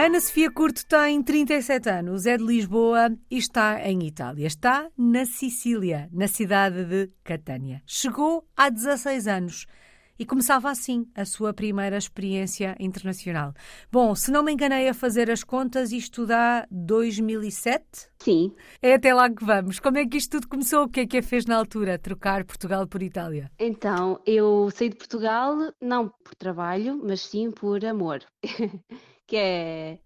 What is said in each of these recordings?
Ana Sofia Curto tem 37 anos, é de Lisboa e está em Itália. Está na Sicília, na cidade de Catânia. Chegou há 16 anos e começava assim a sua primeira experiência internacional. Bom, se não me enganei a fazer as contas, isto dá 2007? Sim. É até lá que vamos. Como é que isto tudo começou? O que é que a fez na altura, trocar Portugal por Itália? Então, eu saí de Portugal não por trabalho, mas sim por amor. que é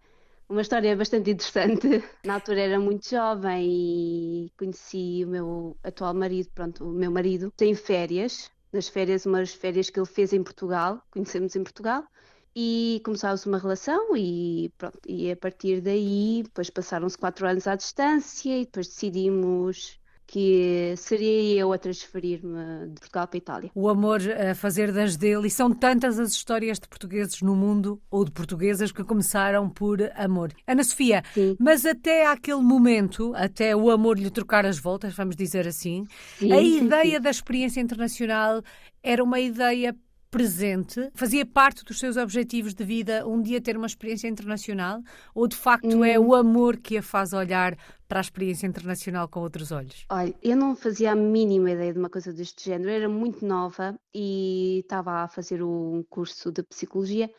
uma história bastante interessante. Na altura era muito jovem e conheci o meu atual marido, pronto, o meu marido, em férias nas férias, umas férias que ele fez em Portugal, conhecemos em Portugal, e começámos uma relação e pronto, e a partir daí, depois passaram-se quatro anos à distância e depois decidimos que seria eu a transferir-me de Portugal para a Itália. O amor a fazer das dele, e são tantas as histórias de portugueses no mundo, ou de portuguesas, que começaram por amor. Ana Sofia, Sim. mas até aquele momento, até o amor lhe trocar as voltas, vamos dizer assim, Sim, a sim, ideia sim. da experiência internacional era uma ideia presente? Fazia parte dos seus objetivos de vida um dia ter uma experiência internacional? Ou de facto é Hum. o amor que a faz olhar para a experiência internacional com outros olhos? Olha, eu não fazia a mínima ideia de uma coisa deste género, eu era muito nova e estava a fazer um curso de psicologia.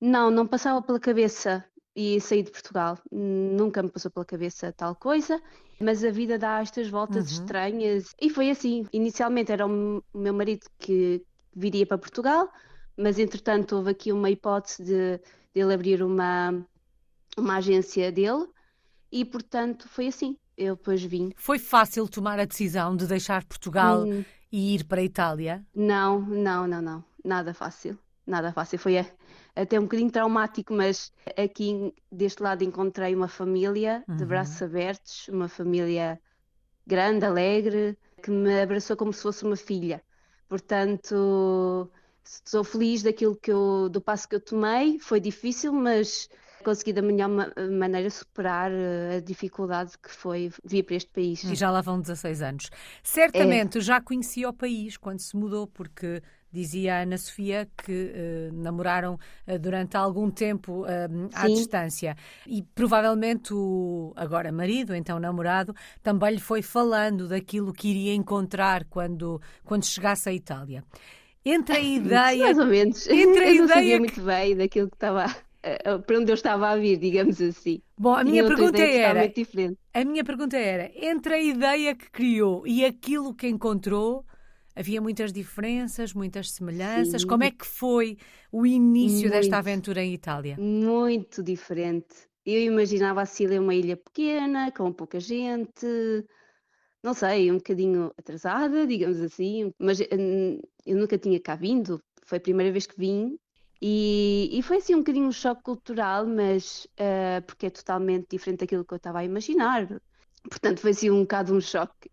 Não, não passava pela cabeça e sair de Portugal. Nunca me passou pela cabeça tal coisa, mas a vida dá estas voltas Uhum. estranhas e foi assim. Inicialmente era o meu marido que viria para Portugal, mas entretanto houve aqui uma hipótese de, de ele abrir uma, uma agência dele e portanto foi assim. Eu depois vim. Foi fácil tomar a decisão de deixar Portugal Hum, e ir para a Itália? Não, não, não, não. Nada fácil. Nada fácil. Foi a- até um bocadinho traumático, mas aqui deste lado encontrei uma família de Uhum. braços abertos, uma família grande, alegre, que me abraçou como se fosse uma filha. Portanto, estou feliz daquilo que eu, do passo que eu tomei. Foi difícil, mas consegui da melhor ma- maneira superar eh, a dificuldade que foi vir para este país. E já lá vão 16 anos. Certamente já conhecia o país quando se mudou, porque dizia a Ana Sofia que eh, namoraram eh, durante algum tempo eh, à distância. E provavelmente o agora marido, então namorado, também lhe foi falando daquilo que iria encontrar quando, quando chegasse à Itália. Entre a ideia Mais ou menos. entre a Eu não sabia que- muito bem daquilo que estava, para onde eu estava a vir, digamos assim. Bom, a minha pergunta era. A minha pergunta era: entre a ideia que criou e aquilo que encontrou, havia muitas diferenças, muitas semelhanças? Sim. Como é que foi o início desta Muito. aventura em Itália? Muito diferente. Eu imaginava a Sicília uma ilha pequena, com pouca gente, não sei, um bocadinho atrasada, digamos assim, mas hum, eu nunca tinha cá vindo, foi a primeira vez que vim. E, e foi assim um bocadinho um choque cultural, mas eh, porque é totalmente diferente daquilo que eu estava a imaginar. Portanto, foi assim um bocado um choque,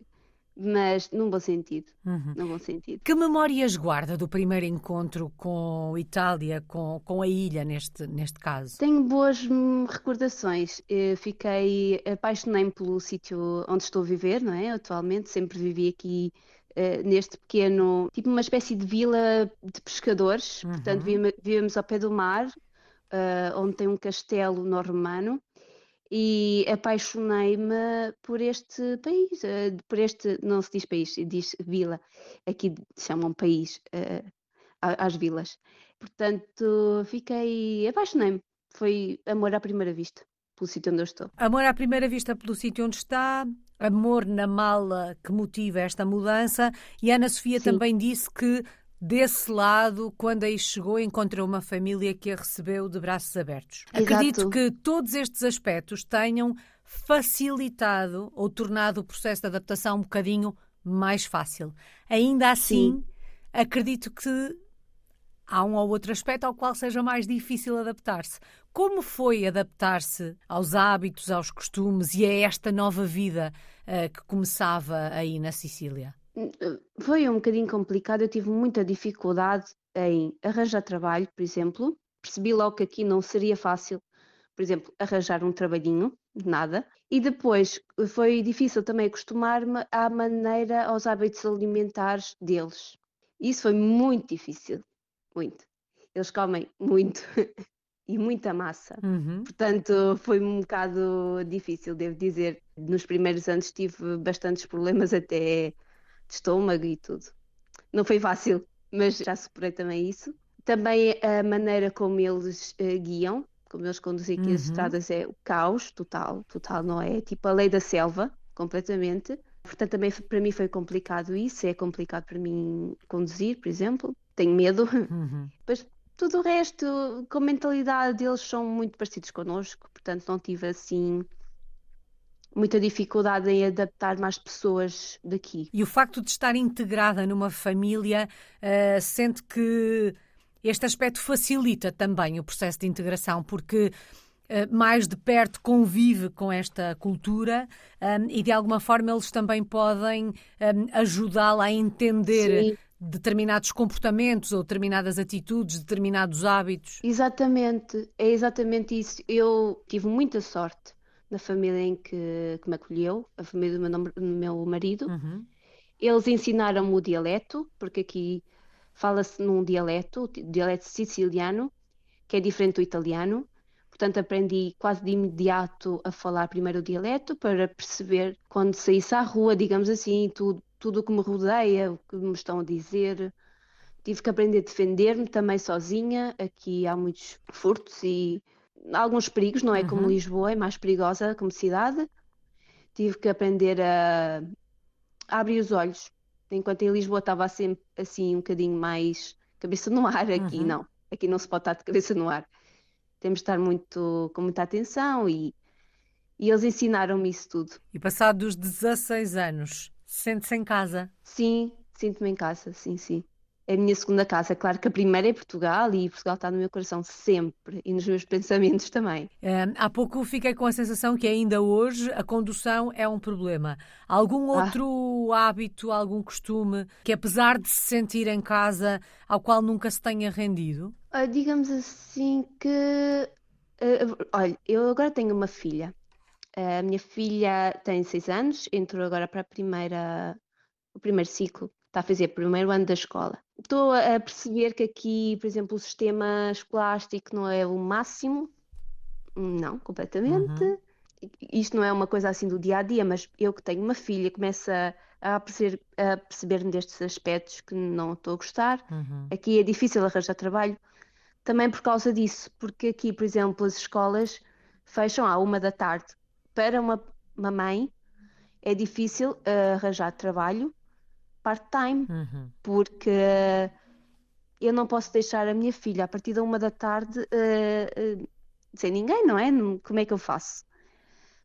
mas num bom sentido, Uhum. num bom sentido. Que memórias guarda do primeiro encontro com Itália, com, com a ilha, neste, neste caso? Tenho boas recordações. Eu fiquei, apaixonei-me pelo sítio onde estou a viver, não é? Atualmente, sempre vivi aqui eh, neste pequeno, tipo uma espécie de vila de pescadores. Portanto, Uhum. vivemos, vivemos ao pé do mar, eh, onde tem um castelo norromano. E apaixonei-me por este país, eh, por este, não se diz país, diz vila. Aqui chamam país, a- às vilas. Portanto, fiquei, apaixonei-me. Foi amor à primeira vista, pelo sítio onde eu estou. Amor à primeira vista pelo sítio onde está, amor na mala que motiva esta mudança. E a Ana Sofia Sim. também disse que desse lado, quando aí chegou, encontrou uma família que a recebeu de braços abertos. Exato. Acredito que todos estes aspectos tenham facilitado ou tornado o processo de adaptação um bocadinho mais fácil. Ainda assim, acredito que há um ou outro aspecto ao qual seja mais difícil adaptar-se. Como foi adaptar-se aos hábitos, aos costumes e a esta nova vida eh, que começava aí na Sicília? Foi um bocadinho complicado, eu tive muita dificuldade em arranjar trabalho, por exemplo. Percebi logo que aqui não seria fácil, por exemplo, arranjar um trabalhinho, nada. E depois foi difícil também acostumar-me à maneira, aos hábitos alimentares deles. Isso foi muito difícil, muito. Eles comem muito. e muita massa. Uhum. Portanto, foi um bocado difícil, devo dizer. Nos primeiros anos tive bastantes problemas até de estômago e tudo. Não foi fácil, mas já superei também isso. Também a maneira como eles uh, guiam, como eles conduzem aqui uhum. as estradas é o caos total, total, não é? Tipo a lei da selva, completamente. Portanto, também para mim foi complicado isso, é complicado para mim conduzir, por exemplo. Tenho medo. Uhum. Mas tudo o resto, com a mentalidade deles são muito parecidos connosco, portanto não tive assim muita dificuldade em adaptar mais pessoas daqui. E o facto de estar integrada numa família, uh, sente que este aspecto facilita também o processo de integração, porque uh, mais de perto convive com esta cultura um, eh, e de alguma forma eles também podem um, ajudá-la a entender Sim determinados comportamentos ou determinadas atitudes, determinados hábitos. Exatamente, é exatamente isso. Eu tive muita sorte na família em que, que me acolheu, a família do meu, do meu marido. Uhum. Eles ensinaram-me o dialeto, porque aqui fala-se num dialeto, o dialeto siciliano, que é diferente do italiano. Portanto, aprendi quase de imediato a falar primeiro o dialeto para perceber quando saísse à rua, digamos assim, tudo, tudo o que me rodeia, o que me estão a dizer. Tive que aprender a defender-me também sozinha. Aqui há muitos furtos e alguns perigos, não é uhum. como Lisboa, é mais perigosa como cidade. Tive que aprender a, a abrir os olhos. Enquanto em Lisboa estava sempre assim um bocadinho mais cabeça no ar, aqui uhum. não. Aqui não se pode estar de cabeça no ar. Temos de estar muito, com muita atenção e, e eles ensinaram-me isso tudo. E passados 16 anos, Sente-se em casa? Sim, sinto-me em casa, sim, sim. É a minha segunda casa. Claro que a primeira é Portugal e Portugal está no meu coração sempre e nos meus pensamentos também. É, há pouco fiquei com a sensação que ainda hoje a condução é um problema. Algum ah. outro ah. hábito, algum costume que, apesar de se sentir em casa, ao qual nunca se tenha rendido? Ah, digamos assim que. Uh, olha, eu agora tenho uma filha a minha filha tem seis anos, entrou agora para a primeira, o primeiro ciclo, está a fazer o primeiro ano da escola. Estou a perceber que aqui, por exemplo, o sistema escolástico não é o máximo, não, completamente. Uhum. Isto não é uma coisa assim do dia a dia, mas eu que tenho uma filha começo a, a perceber, a perceber-me destes aspectos que não estou a gostar. Uhum. Aqui é difícil arranjar trabalho, também por causa disso, porque aqui, por exemplo, as escolas fecham à uma da tarde para uma, uma mãe é difícil uh, arranjar trabalho part-time, uhum. porque eu não posso deixar a minha filha a partir da uma da tarde uh, uh, sem ninguém, não é? Como é que eu faço?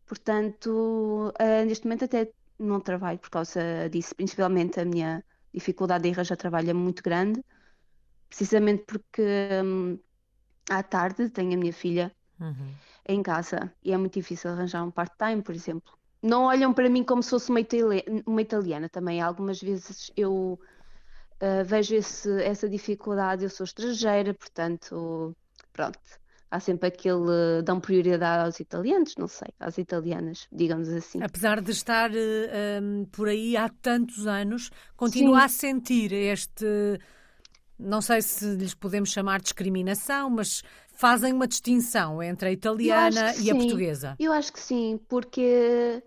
Portanto, neste momento até não trabalho por causa disso, principalmente a minha dificuldade em arranjar trabalho é muito grande, precisamente porque um, à tarde tenho a minha filha. Uhum em casa e é muito difícil arranjar um part-time, por exemplo. Não olham para mim como se fosse uma, italiana, uma italiana também. Algumas vezes eu uh, vejo esse, essa dificuldade. Eu sou estrangeira, portanto, pronto. Há sempre aquele. dão prioridade aos italianos, não sei, às italianas, digamos assim. Apesar de estar uh, um, por aí há tantos anos, continua Sim. a sentir este não sei se lhes podemos chamar discriminação, mas fazem uma distinção entre a italiana e a portuguesa. Eu acho que sim, porque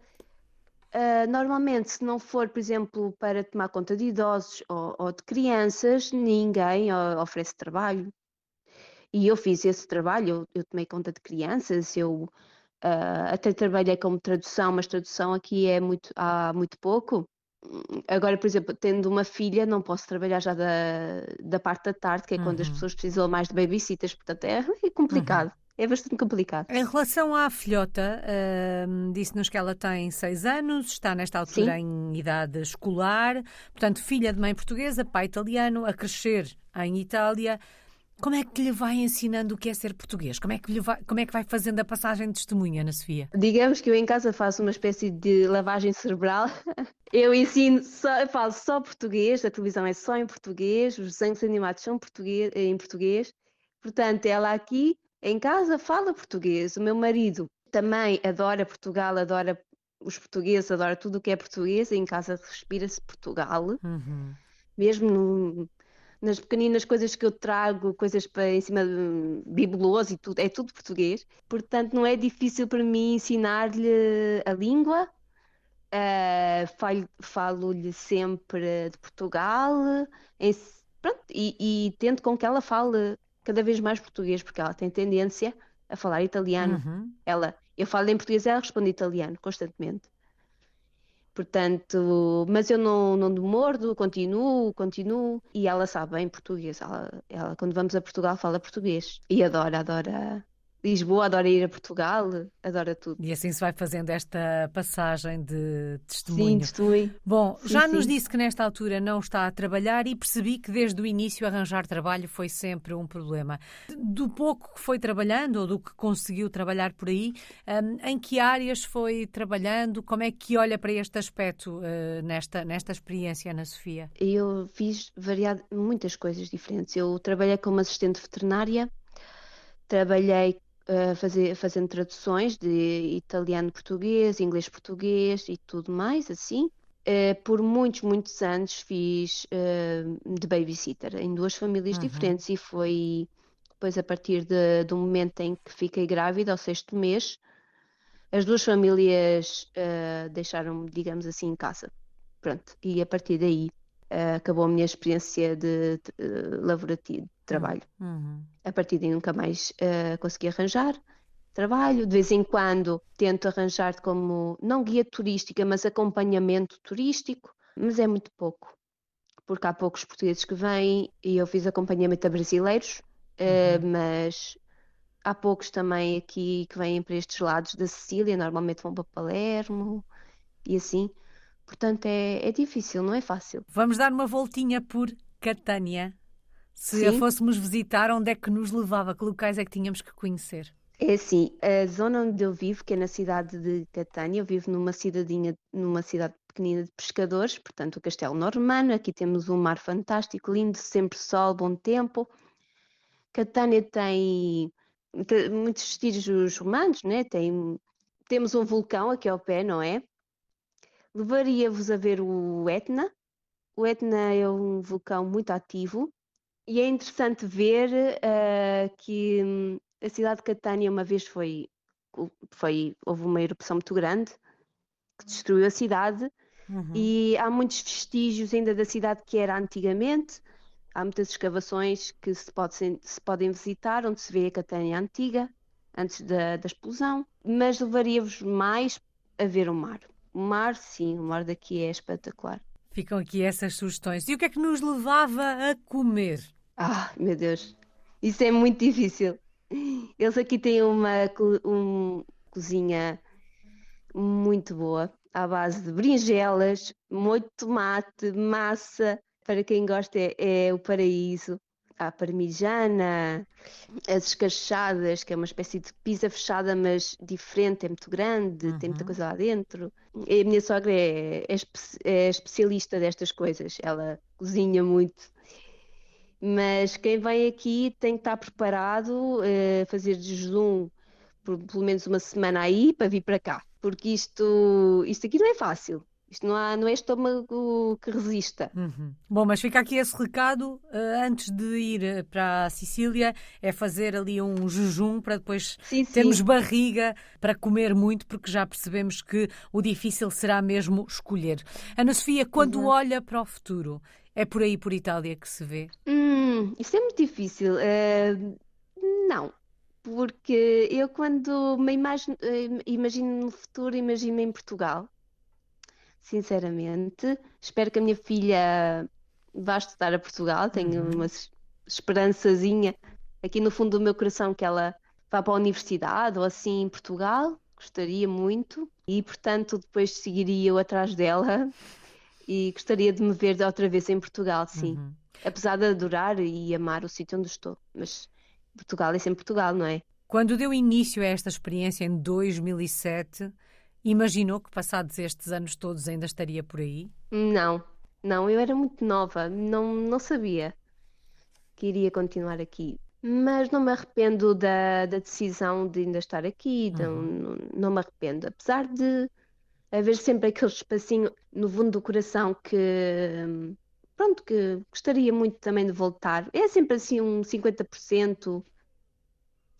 uh, normalmente, se não for, por exemplo, para tomar conta de idosos ou, ou de crianças, ninguém oferece trabalho. E eu fiz esse trabalho, eu, eu tomei conta de crianças, eu uh, até trabalhei como tradução, mas tradução aqui é muito, há muito pouco. Agora, por exemplo, tendo uma filha, não posso trabalhar já da, da parte da tarde, que é uhum. quando as uhum. pessoas precisam mais de babysitters, portanto é, é complicado. Uhum. É bastante complicado. Em relação à filhota, uh, disse-nos que ela tem seis anos, está nesta altura Sim. em idade escolar, portanto, filha de mãe portuguesa, pai italiano, a crescer em Itália. Como é que lhe vai ensinando o que é ser português? Como é que, lhe vai, como é que vai fazendo a passagem de testemunha, Ana Sofia? Digamos que eu em casa faço uma espécie de lavagem cerebral. Eu ensino, só, eu falo só português, a televisão é só em português, os desenhos animados são português, em português. Portanto, ela aqui em casa fala português. O meu marido também adora Portugal, adora os portugueses, adora tudo o que é português. Em casa respira-se Portugal. Uhum. Mesmo no, nas pequeninas coisas que eu trago, coisas para em cima de bibeloso e tudo, é tudo português. Portanto, não é difícil para mim ensinar-lhe a língua. Uh, falo-lhe sempre de Portugal em, pronto, e, e, tento com que ela fale cada vez mais português, porque ela tem tendência a falar italiano. Uhum. Ela, eu falo em português, ela responde italiano constantemente. Portanto, mas eu não, não demordo, continuo, continuo. E ela sabe bem português. Ela, ela, quando vamos a Portugal, fala português. E adora, adora Lisboa, adora ir a Portugal, adora tudo. E assim se vai fazendo esta passagem de testemunho. Sim, testemunho. Bom, sim, já sim. nos disse que nesta altura não está a trabalhar e percebi que desde o início arranjar trabalho foi sempre um problema. Do pouco que foi trabalhando ou do que conseguiu trabalhar por aí, um, em que áreas foi trabalhando? Como é que olha para este aspecto uh, nesta, nesta experiência na Sofia? Eu fiz variado, muitas coisas diferentes. Eu trabalhei como assistente veterinária, trabalhei uh, fazer, fazendo traduções de italiano-português, inglês-português e tudo mais, assim. Uh, por muitos, muitos anos fiz uh, de babysitter em duas famílias uhum. diferentes e foi depois a partir de, do momento em que fiquei grávida, ao sexto mês, as duas famílias uh, deixaram-me, digamos assim, em casa. Pronto, e a partir daí uh, acabou a minha experiência de, de, de laborativa, de trabalho. Uhum. A partir daí nunca mais uh, consegui arranjar trabalho. De vez em quando tento arranjar como, não guia turística, mas acompanhamento turístico, mas é muito pouco, porque há poucos portugueses que vêm e eu fiz acompanhamento a brasileiros, uh, uhum. mas há poucos também aqui que vêm para estes lados da Sicília, normalmente vão para Palermo e assim. Portanto, é, é difícil, não é fácil. Vamos dar uma voltinha por Catânia. Se Sim. a fôssemos visitar, onde é que nos levava? Que locais é que tínhamos que conhecer? É assim, a zona onde eu vivo, que é na cidade de Catânia, eu vivo numa cidadinha, numa cidade pequenina de pescadores, portanto o Castelo Normano, aqui temos um mar fantástico, lindo, sempre sol, bom tempo. Catânia tem, tem muitos vestígios romanos, né? tem, temos um vulcão aqui ao pé, não é? Levaria-vos a ver o Etna. O Etna é um vulcão muito ativo e é interessante ver uh, que hum, a cidade de Catânia uma vez foi, foi houve uma erupção muito grande que destruiu a cidade uhum. e há muitos vestígios ainda da cidade que era antigamente. Há muitas escavações que se, pode, se podem visitar onde se vê a Catânia antiga antes da, da explosão, mas levaria-vos mais a ver o mar. O mar, sim, o mar daqui é espetacular. Ficam aqui essas sugestões. E o que é que nos levava a comer? Ah, meu Deus, isso é muito difícil. Eles aqui têm uma um, cozinha muito boa, à base de berinjelas, molho de tomate, massa. Para quem gosta, é, é o paraíso a parmigiana, as escachadas, que é uma espécie de pizza fechada, mas diferente, é muito grande, uhum. tem muita uhum. coisa lá dentro. E a minha sogra é, é, é, especialista destas coisas, ela cozinha muito. Mas quem vem aqui tem que estar preparado, a uh, fazer jejum por pelo menos uma semana aí para vir para cá, porque isto, isto aqui não é fácil. Isto não, há, não é estômago que resista. Uhum. Bom, mas fica aqui esse recado. Uh, antes de ir eh, para a Sicília, é fazer ali um jejum para depois sim, termos sim. barriga para comer muito, porque já percebemos que o difícil será mesmo escolher. Ana Sofia, quando uhum. olha para o futuro, é por aí, por Itália, que se vê? Hum, isso é muito difícil. Uh, não, porque eu quando me imagino, imagino no futuro, imagino em Portugal sinceramente. Espero que a minha filha vá estudar a Portugal. Tenho uhum. uma esperançazinha aqui no fundo do meu coração que ela vá para a universidade ou assim em Portugal. Gostaria muito. E, portanto, depois seguiria eu atrás dela e gostaria de me ver outra vez em Portugal, sim. Uhum. Apesar de adorar e amar o sítio onde estou. Mas Portugal é sempre Portugal, não é? Quando deu início a esta experiência em 2007, Imaginou que, passados estes anos todos, ainda estaria por aí? Não, não, eu era muito nova, não, não sabia que iria continuar aqui. Mas não me arrependo da, da decisão de ainda estar aqui, uhum. não, não me arrependo. Apesar de haver sempre aquele espacinho no fundo do coração que, pronto, que gostaria muito também de voltar. É sempre assim um 50%.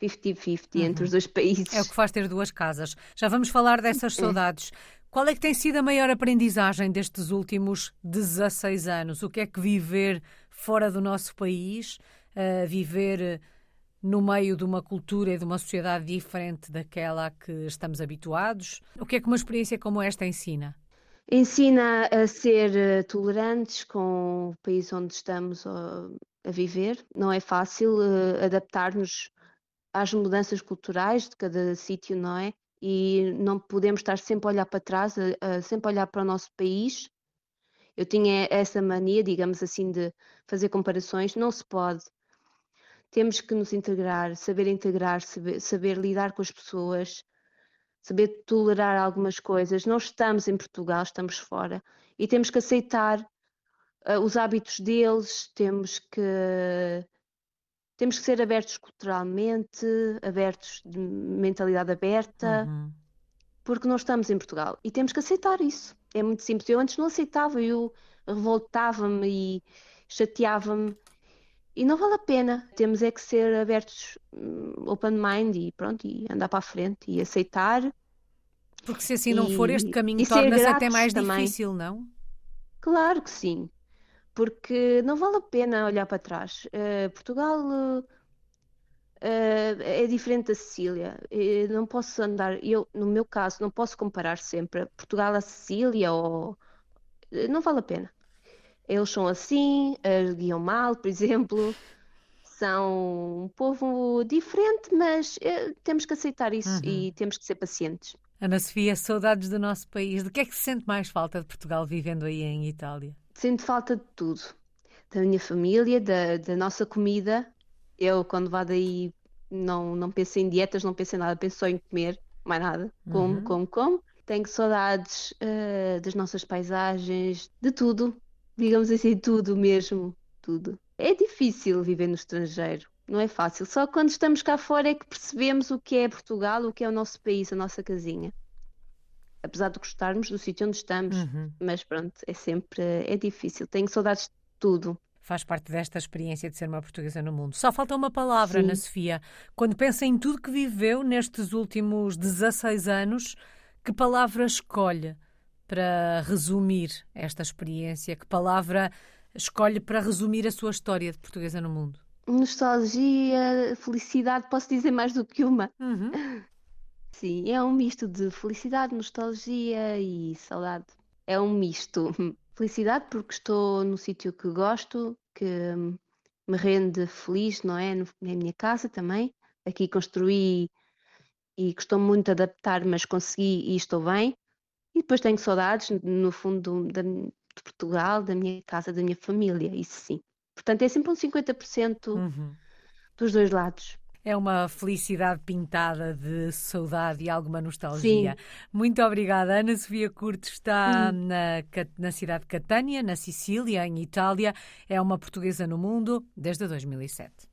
50-50 uhum. entre os dois países. É o que faz ter duas casas. Já vamos falar dessas é. saudades. Qual é que tem sido a maior aprendizagem destes últimos 16 anos? O que é que viver fora do nosso país, uh, viver no meio de uma cultura e de uma sociedade diferente daquela a que estamos habituados? O que é que uma experiência como esta ensina? Ensina a ser eh, tolerantes com o país onde estamos a, viver. Não é fácil adaptar-nos às mudanças culturais de cada sítio, não é? E não podemos estar sempre a olhar para trás, a, a, sempre a olhar para o nosso país. Eu tinha essa mania, digamos assim, de fazer comparações. Não se pode. Temos que nos integrar, saber integrar, saber, saber lidar com as pessoas, saber tolerar algumas coisas. Não estamos em Portugal, estamos fora e temos que aceitar uh, os hábitos deles, temos que temos que ser abertos culturalmente, abertos de mentalidade aberta, uhum. porque não estamos em Portugal e temos que aceitar isso. É muito simples. Eu antes não aceitava, eu revoltava-me e chateava-me e não vale a pena. Temos é que ser abertos, hum, open mind e pronto, e andar para a frente e aceitar. Porque se assim não for, este caminho torna-se até mais também. difícil, não? Claro que sim. Porque não vale a pena olhar para trás. Uh, Portugal uh, é diferente da Sicília. Eu não posso andar, eu, no meu caso, não posso comparar sempre Portugal a Sicília ou. Não vale a pena eles são assim, guiam mal, por exemplo. São um povo diferente, mas temos que aceitar isso uhum. e temos que ser pacientes. Ana Sofia, saudades do nosso país. De que é que se sente mais falta de Portugal vivendo aí em Itália? Sinto falta de tudo. Da minha família, da, da nossa comida. Eu, quando vá daí, não, não penso em dietas, não penso em nada, penso só em comer, mais nada. Como, uhum. como, como. Tenho saudades uh, das nossas paisagens, de tudo digamos assim, tudo mesmo, tudo. É difícil viver no estrangeiro, não é fácil. Só quando estamos cá fora é que percebemos o que é Portugal, o que é o nosso país, a nossa casinha. Apesar de gostarmos do sítio onde estamos, uhum. mas pronto, é sempre é difícil. Tenho saudades de tudo. Faz parte desta experiência de ser uma portuguesa no mundo. Só falta uma palavra, Sim. Ana Sofia. Quando pensa em tudo que viveu nestes últimos 16 anos, que palavra escolhe para resumir esta experiência? Que palavra escolhe para resumir a sua história de portuguesa no mundo? Nostalgia, felicidade, posso dizer mais do que uma. Uhum. Sim, é um misto de felicidade, nostalgia e saudade. É um misto. Felicidade porque estou no sítio que gosto, que me rende feliz, não é? Na minha casa também. Aqui construí e gostou muito de adaptar, mas consegui e estou bem. E depois tenho saudades, no fundo, da, de Portugal, da minha casa, da minha família, isso sim. Portanto, é sempre um 50% uhum. dos dois lados. É uma felicidade pintada de saudade e alguma nostalgia. Sim. Muito obrigada. Ana Sofia Curto está hum. na, na cidade de Catânia, na Sicília, em Itália. É uma portuguesa no mundo desde 2007.